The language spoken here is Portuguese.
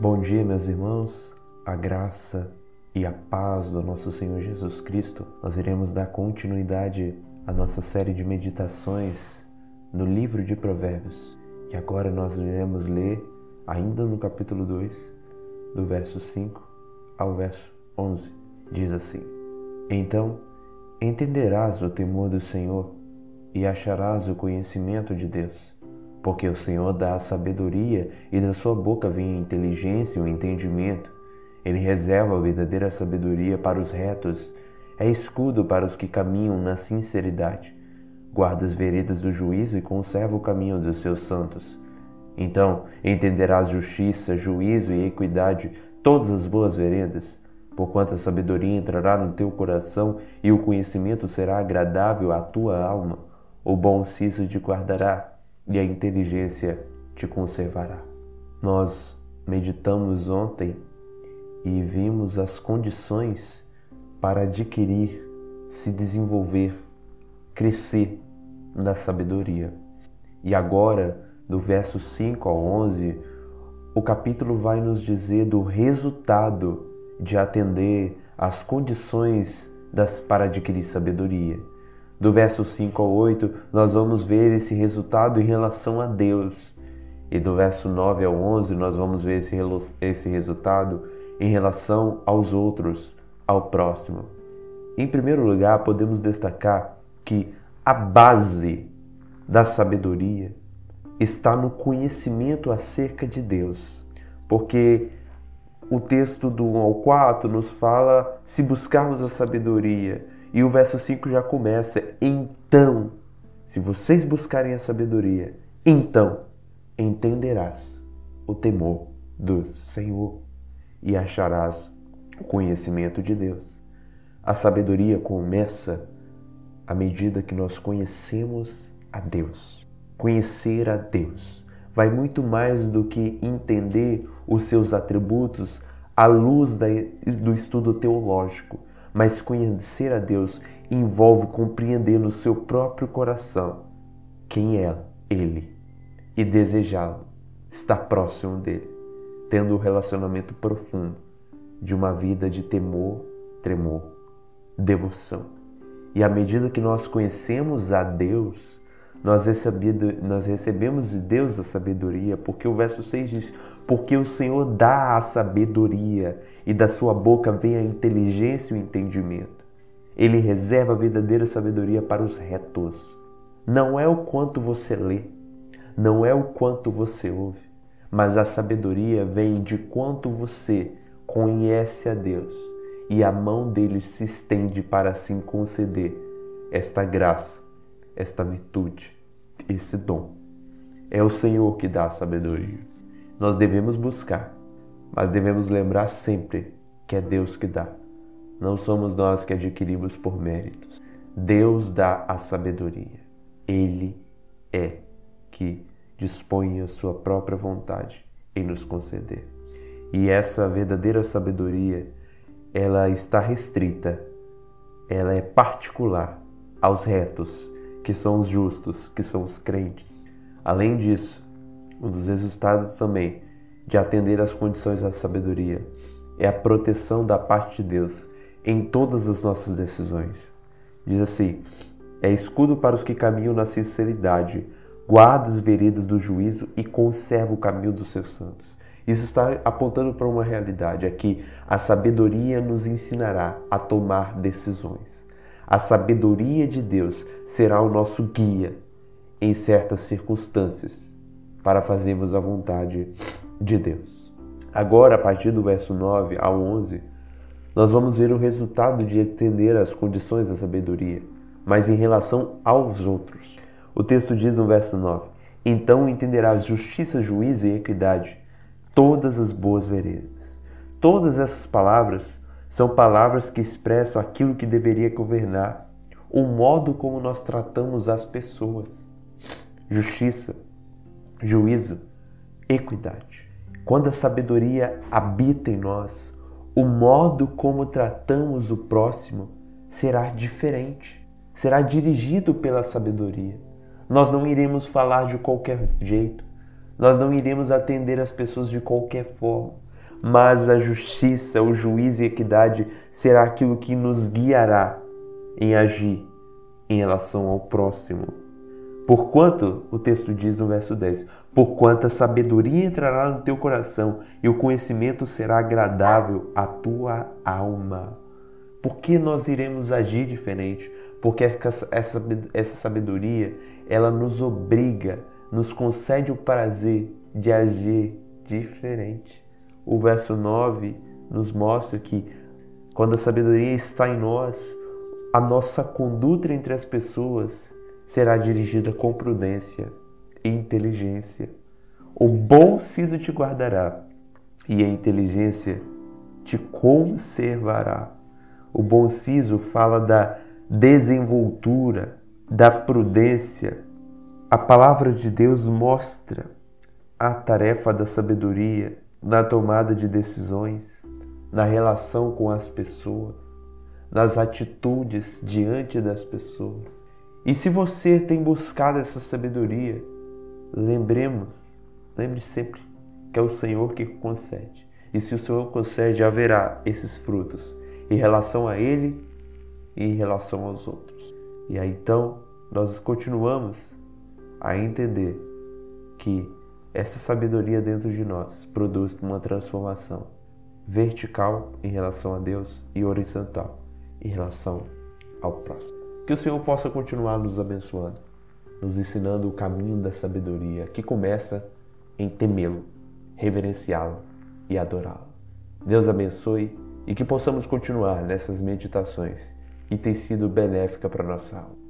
Bom dia, meus irmãos. A graça e a paz do nosso Senhor Jesus Cristo. Nós iremos dar continuidade à nossa série de meditações no livro de Provérbios. E agora nós iremos ler, ainda no capítulo 2, do verso 5 ao verso 11. Diz assim: Então entenderás o temor do Senhor e acharás o conhecimento de Deus porque o Senhor dá a sabedoria e da sua boca vem a inteligência e o entendimento. Ele reserva a verdadeira sabedoria para os retos, é escudo para os que caminham na sinceridade. Guarda as veredas do juízo e conserva o caminho dos seus santos. Então entenderás justiça, juízo e equidade, todas as boas veredas. Porquanto a sabedoria entrará no teu coração e o conhecimento será agradável à tua alma, o bom siso te guardará e a inteligência te conservará. Nós meditamos ontem e vimos as condições para adquirir, se desenvolver, crescer na sabedoria. E agora, do verso 5 ao 11, o capítulo vai nos dizer do resultado de atender às condições das, para adquirir sabedoria. Do verso 5 ao 8, nós vamos ver esse resultado em relação a Deus. E do verso 9 ao 11, nós vamos ver esse, esse resultado em relação aos outros, ao próximo. Em primeiro lugar, podemos destacar que a base da sabedoria está no conhecimento acerca de Deus. Porque o texto do 1 ao 4 nos fala se buscarmos a sabedoria e o verso 5 já começa: Então, se vocês buscarem a sabedoria, então entenderás o temor do Senhor e acharás o conhecimento de Deus. A sabedoria começa à medida que nós conhecemos a Deus. Conhecer a Deus vai muito mais do que entender os seus atributos à luz do estudo teológico mas conhecer a Deus envolve compreender no seu próprio coração quem é Ele e desejá-lo, estar próximo dele, tendo um relacionamento profundo de uma vida de temor, tremor, devoção. E à medida que nós conhecemos a Deus, nós, nós recebemos de Deus a sabedoria, porque o verso 6 diz: Porque o Senhor dá a sabedoria, e da sua boca vem a inteligência e o entendimento. Ele reserva a verdadeira sabedoria para os retos. Não é o quanto você lê, não é o quanto você ouve, mas a sabedoria vem de quanto você conhece a Deus e a mão dele se estende para assim conceder esta graça esta virtude, esse dom. É o Senhor que dá a sabedoria. Nós devemos buscar, mas devemos lembrar sempre que é Deus que dá. Não somos nós que adquirimos por méritos. Deus dá a sabedoria. Ele é que dispõe a sua própria vontade em nos conceder. E essa verdadeira sabedoria, ela está restrita, ela é particular aos retos que são os justos, que são os crentes. Além disso, um dos resultados também de atender às condições da sabedoria é a proteção da parte de Deus em todas as nossas decisões. Diz assim: é escudo para os que caminham na sinceridade, guarda as veredas do juízo e conserva o caminho dos seus santos. Isso está apontando para uma realidade, é que a sabedoria nos ensinará a tomar decisões. A sabedoria de Deus será o nosso guia em certas circunstâncias para fazermos a vontade de Deus. Agora, a partir do verso 9 ao 11, nós vamos ver o resultado de entender as condições da sabedoria, mas em relação aos outros. O texto diz no verso 9: Então entenderás justiça, juízo e equidade, todas as boas veredas. Todas essas palavras são palavras que expressam aquilo que deveria governar, o modo como nós tratamos as pessoas. Justiça, juízo, equidade. Quando a sabedoria habita em nós, o modo como tratamos o próximo será diferente, será dirigido pela sabedoria. Nós não iremos falar de qualquer jeito, nós não iremos atender as pessoas de qualquer forma mas a justiça, o juízo e a equidade será aquilo que nos guiará em agir em relação ao próximo. Porquanto, o texto diz no verso 10, porquanto a sabedoria entrará no teu coração e o conhecimento será agradável à tua alma. Por que nós iremos agir diferente? Porque essa, sabedoria, ela nos obriga, nos concede o prazer de agir diferente. O verso 9 nos mostra que quando a sabedoria está em nós, a nossa conduta entre as pessoas será dirigida com prudência e inteligência. O bom siso te guardará e a inteligência te conservará. O bom siso fala da desenvoltura, da prudência. A palavra de Deus mostra a tarefa da sabedoria na tomada de decisões, na relação com as pessoas nas atitudes diante das pessoas. E se você tem buscado essa sabedoria, lembremos, lembre sempre que é o Senhor que concede. E se o Senhor concede, haverá esses frutos em relação a Ele e em relação aos outros. E aí então nós continuamos a entender que essa sabedoria dentro de nós produz uma transformação vertical em relação a Deus e horizontal em relação ao próximo. Que o Senhor possa continuar nos abençoando, nos ensinando o caminho da sabedoria que começa em temê-lo, reverenciá-lo e adorá-lo. Deus abençoe e que possamos continuar nessas meditações que têm sido benéfica para nossa alma.